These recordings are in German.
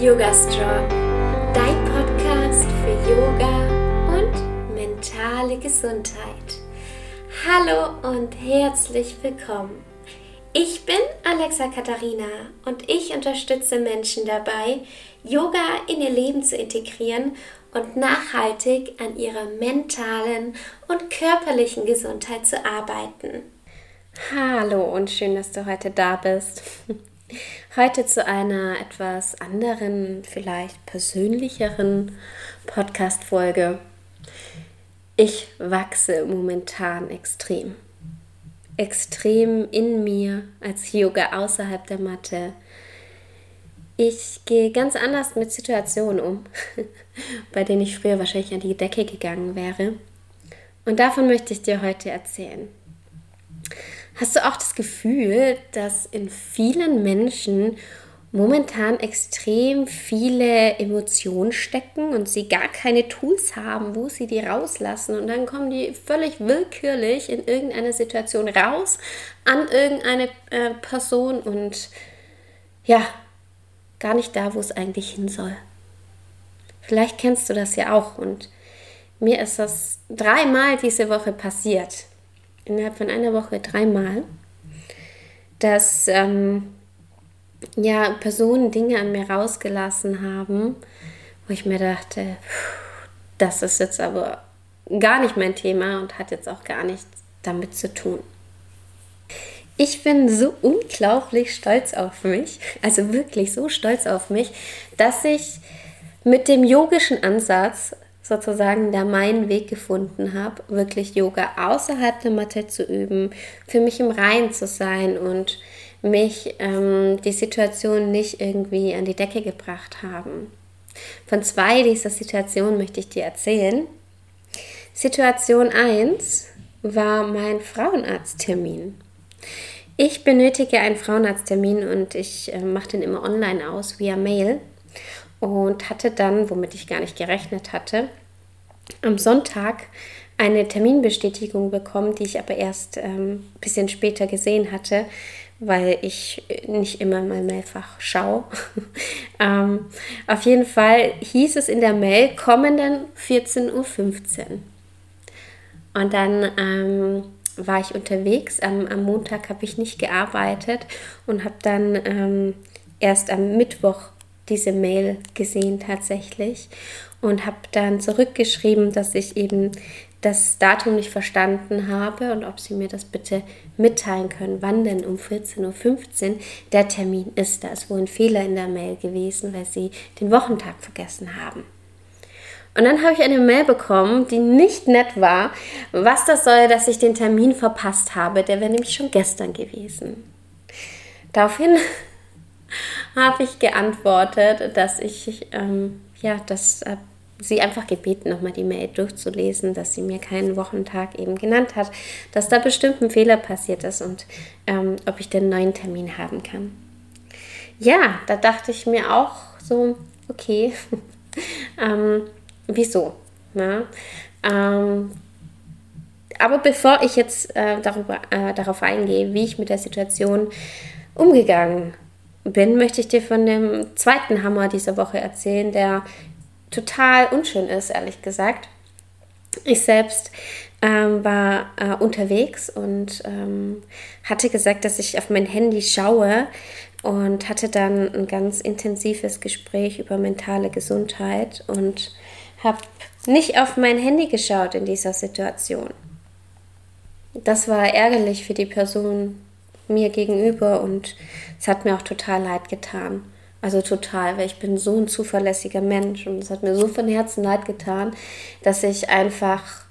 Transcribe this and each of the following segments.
Yoga Strong, dein Podcast für Yoga und mentale Gesundheit. Hallo und herzlich willkommen. Ich bin Alexa Katharina und ich unterstütze Menschen dabei, Yoga in ihr Leben zu integrieren und nachhaltig an ihrer mentalen und körperlichen Gesundheit zu arbeiten. Hallo und schön, dass du heute da bist. Heute zu einer etwas anderen, vielleicht persönlicheren Podcast-Folge. Ich wachse momentan extrem. Extrem in mir als Yoga außerhalb der Matte. Ich gehe ganz anders mit Situationen um, bei denen ich früher wahrscheinlich an die Decke gegangen wäre. Und davon möchte ich dir heute erzählen. Hast du auch das Gefühl, dass in vielen Menschen momentan extrem viele Emotionen stecken und sie gar keine Tools haben, wo sie die rauslassen und dann kommen die völlig willkürlich in irgendeine Situation raus an irgendeine äh, Person und ja, gar nicht da, wo es eigentlich hin soll. Vielleicht kennst du das ja auch und mir ist das dreimal diese Woche passiert innerhalb von einer Woche dreimal, dass ähm, ja, Personen Dinge an mir rausgelassen haben, wo ich mir dachte, das ist jetzt aber gar nicht mein Thema und hat jetzt auch gar nichts damit zu tun. Ich bin so unglaublich stolz auf mich, also wirklich so stolz auf mich, dass ich mit dem yogischen Ansatz sozusagen da meinen Weg gefunden habe, wirklich Yoga außerhalb der Matte zu üben, für mich im Rein zu sein und mich ähm, die Situation nicht irgendwie an die Decke gebracht haben. Von zwei dieser Situationen möchte ich dir erzählen. Situation 1 war mein Frauenarzttermin. Ich benötige einen Frauenarzttermin und ich äh, mache den immer online aus via Mail und hatte dann, womit ich gar nicht gerechnet hatte, am Sonntag eine Terminbestätigung bekommen, die ich aber erst ein ähm, bisschen später gesehen hatte, weil ich nicht immer mal Mailfach schaue. ähm, auf jeden Fall hieß es in der Mail kommenden 14.15 Uhr. Und dann ähm, war ich unterwegs. Am, am Montag habe ich nicht gearbeitet und habe dann ähm, erst am Mittwoch diese Mail gesehen tatsächlich und habe dann zurückgeschrieben, dass ich eben das Datum nicht verstanden habe und ob sie mir das bitte mitteilen können, wann denn um 14.15 Uhr der Termin ist. Da ist wohl ein Fehler in der Mail gewesen, weil sie den Wochentag vergessen haben. Und dann habe ich eine Mail bekommen, die nicht nett war, was das soll, dass ich den Termin verpasst habe. Der wäre nämlich schon gestern gewesen. Daraufhin habe ich geantwortet, dass ich ähm, ja, das äh, sie einfach gebeten, nochmal die Mail durchzulesen, dass sie mir keinen Wochentag eben genannt hat, dass da bestimmt ein Fehler passiert ist und ähm, ob ich den neuen Termin haben kann. Ja, da dachte ich mir auch so, okay, ähm, wieso? Na? Ähm, aber bevor ich jetzt äh, darüber, äh, darauf eingehe, wie ich mit der Situation umgegangen bin, möchte ich dir von dem zweiten Hammer dieser Woche erzählen, der total unschön ist, ehrlich gesagt. Ich selbst ähm, war äh, unterwegs und ähm, hatte gesagt, dass ich auf mein Handy schaue und hatte dann ein ganz intensives Gespräch über mentale Gesundheit und habe nicht auf mein Handy geschaut in dieser Situation. Das war ärgerlich für die Person mir gegenüber und es hat mir auch total leid getan. Also total, weil ich bin so ein zuverlässiger Mensch und es hat mir so von Herzen leid getan, dass ich einfach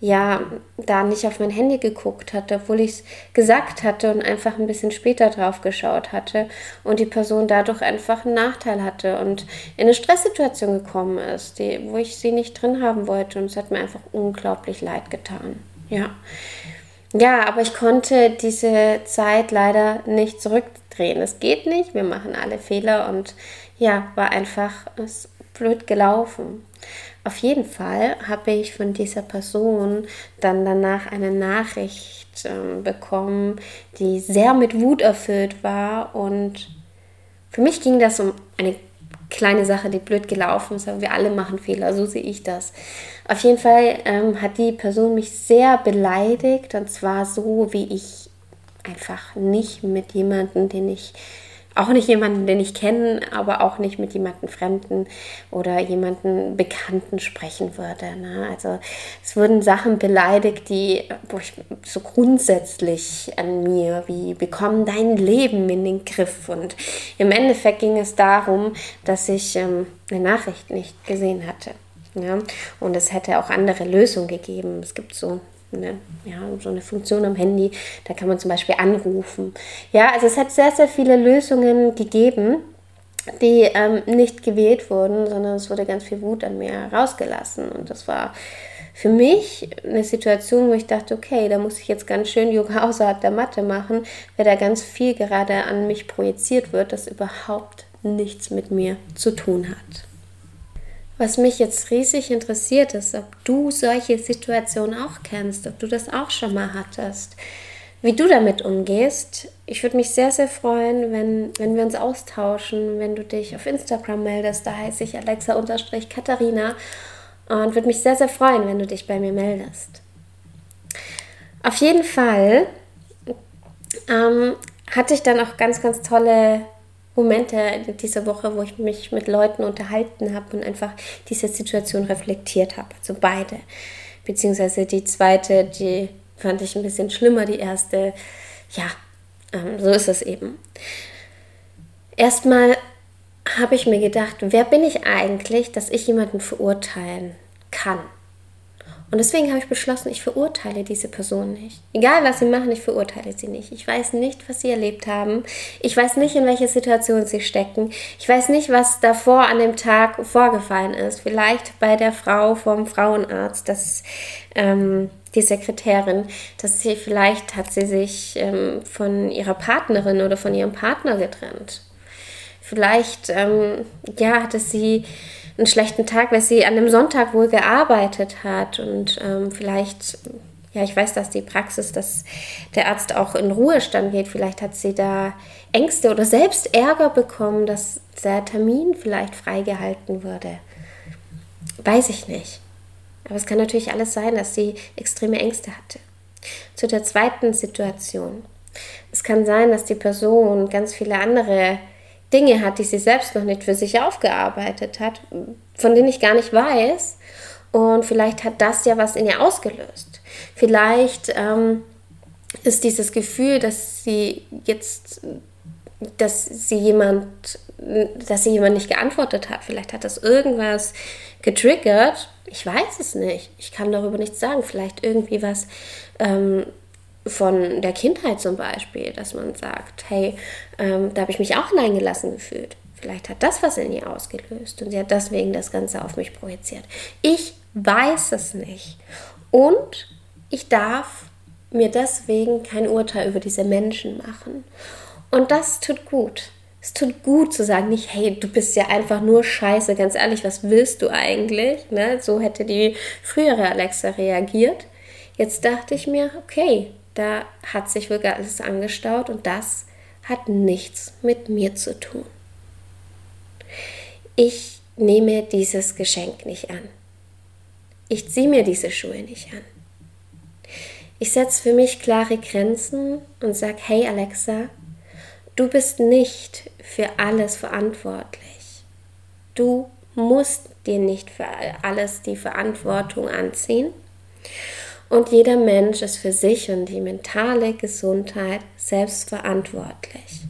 ja da nicht auf mein Handy geguckt hatte, obwohl ich es gesagt hatte und einfach ein bisschen später drauf geschaut hatte und die Person dadurch einfach einen Nachteil hatte und in eine Stresssituation gekommen ist, die, wo ich sie nicht drin haben wollte und es hat mir einfach unglaublich leid getan. Ja. Ja, aber ich konnte diese Zeit leider nicht zurückdrehen. Es geht nicht, wir machen alle Fehler und ja, war einfach blöd gelaufen. Auf jeden Fall habe ich von dieser Person dann danach eine Nachricht äh, bekommen, die sehr mit Wut erfüllt war und für mich ging das um eine kleine Sache, die blöd gelaufen ist, aber wir alle machen Fehler, so sehe ich das. Auf jeden Fall ähm, hat die Person mich sehr beleidigt und zwar so, wie ich einfach nicht mit jemandem, den ich auch nicht jemanden, den ich kenne, aber auch nicht mit jemandem Fremden oder jemanden Bekannten sprechen würde. Ne? Also es wurden Sachen beleidigt, die so grundsätzlich an mir, wie bekommen dein Leben in den Griff. Und im Endeffekt ging es darum, dass ich ähm, eine Nachricht nicht gesehen hatte. Ja? Und es hätte auch andere Lösungen gegeben. Es gibt so eine, ja, so eine Funktion am Handy. Da kann man zum Beispiel anrufen. Ja, also es hat sehr, sehr viele Lösungen gegeben, die ähm, nicht gewählt wurden, sondern es wurde ganz viel Wut an mir rausgelassen. Und das war für mich eine Situation, wo ich dachte, okay, da muss ich jetzt ganz schön Yoga außerhalb der Matte machen, weil da ganz viel gerade an mich projiziert wird, das überhaupt nichts mit mir zu tun hat. Was mich jetzt riesig interessiert ist, ob du solche Situationen auch kennst, ob du das auch schon mal hattest, wie du damit umgehst. Ich würde mich sehr, sehr freuen, wenn, wenn wir uns austauschen, wenn du dich auf Instagram meldest. Da heiße ich Alexa-Katharina und würde mich sehr, sehr freuen, wenn du dich bei mir meldest. Auf jeden Fall ähm, hatte ich dann auch ganz, ganz tolle Momente dieser Woche, wo ich mich mit Leuten unterhalten habe und einfach diese Situation reflektiert habe. Also beide. Beziehungsweise die zweite, die fand ich ein bisschen schlimmer, die erste, ja, ähm, so ist es eben. Erstmal habe ich mir gedacht, wer bin ich eigentlich, dass ich jemanden verurteilen kann? Und deswegen habe ich beschlossen, ich verurteile diese Person nicht. Egal, was sie machen, ich verurteile sie nicht. Ich weiß nicht, was sie erlebt haben. Ich weiß nicht, in welcher Situation sie stecken. Ich weiß nicht, was davor an dem Tag vorgefallen ist. Vielleicht bei der Frau vom Frauenarzt, dass ähm, die Sekretärin, dass sie vielleicht hat sie sich ähm, von ihrer Partnerin oder von ihrem Partner getrennt. Vielleicht ähm, ja, hatte sie einen schlechten Tag, weil sie an dem Sonntag wohl gearbeitet hat und ähm, vielleicht, ja, ich weiß, dass die Praxis, dass der Arzt auch in Ruhestand geht, vielleicht hat sie da Ängste oder selbst Ärger bekommen, dass der Termin vielleicht freigehalten würde. Weiß ich nicht. Aber es kann natürlich alles sein, dass sie extreme Ängste hatte. Zu der zweiten Situation. Es kann sein, dass die Person ganz viele andere Dinge hat, die sie selbst noch nicht für sich aufgearbeitet hat, von denen ich gar nicht weiß. Und vielleicht hat das ja was in ihr ausgelöst. Vielleicht ähm, ist dieses Gefühl, dass sie jetzt, dass sie jemand, dass sie jemand nicht geantwortet hat. Vielleicht hat das irgendwas getriggert. Ich weiß es nicht. Ich kann darüber nichts sagen. Vielleicht irgendwie was ähm, von der Kindheit zum Beispiel, dass man sagt, hey, ähm, da habe ich mich auch hineingelassen gefühlt. Vielleicht hat das was in ihr ausgelöst und sie hat deswegen das Ganze auf mich projiziert. Ich weiß es nicht. Und ich darf mir deswegen kein Urteil über diese Menschen machen. Und das tut gut. Es tut gut zu sagen, nicht, hey, du bist ja einfach nur scheiße, ganz ehrlich, was willst du eigentlich? Ne? So hätte die frühere Alexa reagiert. Jetzt dachte ich mir, okay, da hat sich wirklich alles angestaut und das hat nichts mit mir zu tun. Ich nehme dieses Geschenk nicht an. Ich ziehe mir diese Schuhe nicht an. Ich setze für mich klare Grenzen und sage, hey Alexa, du bist nicht für alles verantwortlich. Du musst dir nicht für alles die Verantwortung anziehen. Und jeder Mensch ist für sich und die mentale Gesundheit selbst verantwortlich.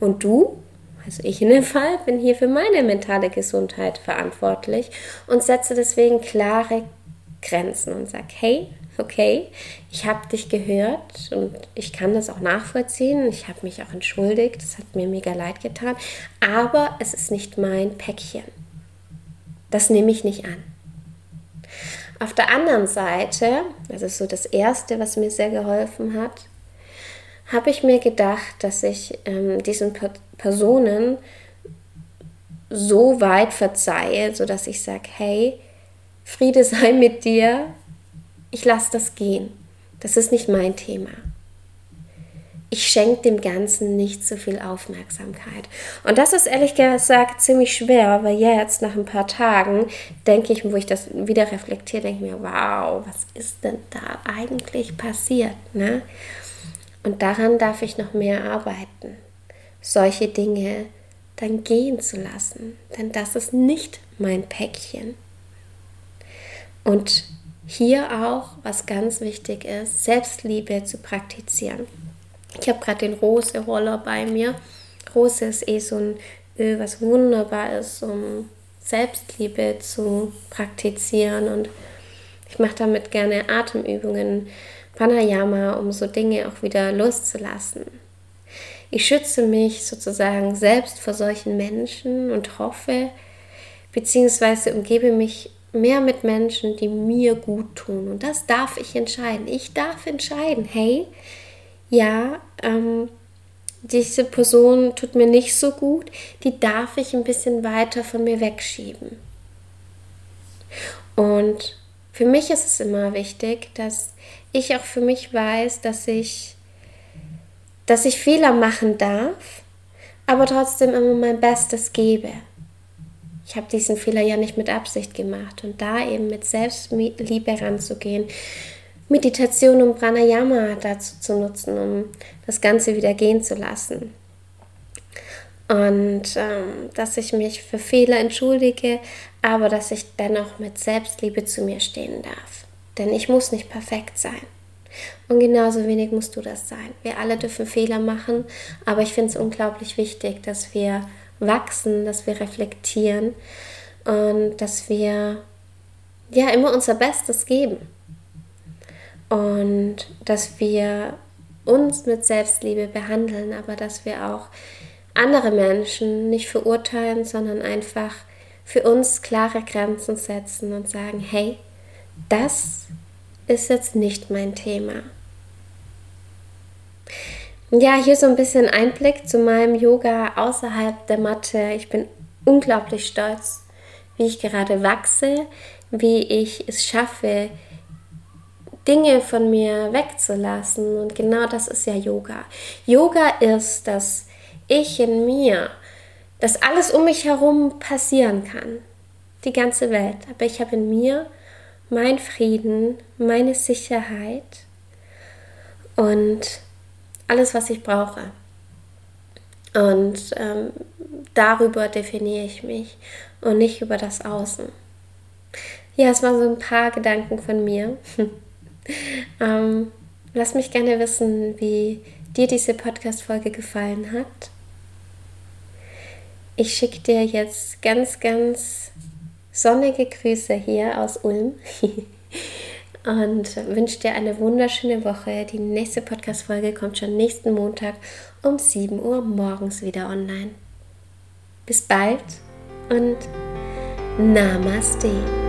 Und du, also ich in dem Fall, bin hier für meine mentale Gesundheit verantwortlich und setze deswegen klare Grenzen und sage, hey, okay, ich habe dich gehört und ich kann das auch nachvollziehen. Ich habe mich auch entschuldigt, es hat mir mega leid getan, aber es ist nicht mein Päckchen. Das nehme ich nicht an. Auf der anderen Seite, das ist so das Erste, was mir sehr geholfen hat, habe ich mir gedacht, dass ich ähm, diesen per Personen so weit verzeihe, sodass ich sage, hey, Friede sei mit dir, ich lasse das gehen. Das ist nicht mein Thema. Ich schenke dem Ganzen nicht so viel Aufmerksamkeit. Und das ist ehrlich gesagt ziemlich schwer, weil jetzt nach ein paar Tagen denke ich, wo ich das wieder reflektiere, denke ich mir, wow, was ist denn da eigentlich passiert? Ne? Und daran darf ich noch mehr arbeiten, solche Dinge dann gehen zu lassen. Denn das ist nicht mein Päckchen. Und hier auch, was ganz wichtig ist, Selbstliebe zu praktizieren. Ich habe gerade den Rose-Roller bei mir. Rose ist eh so ein Öl, was wunderbar ist, um Selbstliebe zu praktizieren. Und ich mache damit gerne Atemübungen, Pranayama, um so Dinge auch wieder loszulassen. Ich schütze mich sozusagen selbst vor solchen Menschen und hoffe, beziehungsweise umgebe mich mehr mit Menschen, die mir gut tun. Und das darf ich entscheiden. Ich darf entscheiden, hey, ja, ähm, diese Person tut mir nicht so gut, die darf ich ein bisschen weiter von mir wegschieben. Und für mich ist es immer wichtig, dass ich auch für mich weiß, dass ich, dass ich Fehler machen darf, aber trotzdem immer mein Bestes gebe. Ich habe diesen Fehler ja nicht mit Absicht gemacht und da eben mit Selbstliebe ranzugehen, Meditation und Pranayama dazu zu nutzen, um das Ganze wieder gehen zu lassen. Und ähm, dass ich mich für Fehler entschuldige, aber dass ich dennoch mit Selbstliebe zu mir stehen darf. Denn ich muss nicht perfekt sein. Und genauso wenig musst du das sein. Wir alle dürfen Fehler machen, aber ich finde es unglaublich wichtig, dass wir wachsen, dass wir reflektieren und dass wir ja immer unser Bestes geben und dass wir uns mit Selbstliebe behandeln, aber dass wir auch andere Menschen nicht verurteilen, sondern einfach für uns klare Grenzen setzen und sagen, hey, das ist jetzt nicht mein Thema. Ja, hier so ein bisschen Einblick zu meinem Yoga außerhalb der Matte. Ich bin unglaublich stolz, wie ich gerade wachse, wie ich es schaffe, Dinge von mir wegzulassen. Und genau das ist ja Yoga. Yoga ist, dass ich in mir, dass alles um mich herum passieren kann. Die ganze Welt. Aber ich habe in mir mein Frieden, meine Sicherheit und alles, was ich brauche. Und ähm, darüber definiere ich mich und nicht über das Außen. Ja, es waren so ein paar Gedanken von mir. ähm, lass mich gerne wissen, wie dir diese Podcast-Folge gefallen hat. Ich schicke dir jetzt ganz, ganz sonnige Grüße hier aus Ulm und wünsche dir eine wunderschöne Woche. Die nächste Podcast-Folge kommt schon nächsten Montag um 7 Uhr morgens wieder online. Bis bald und Namaste.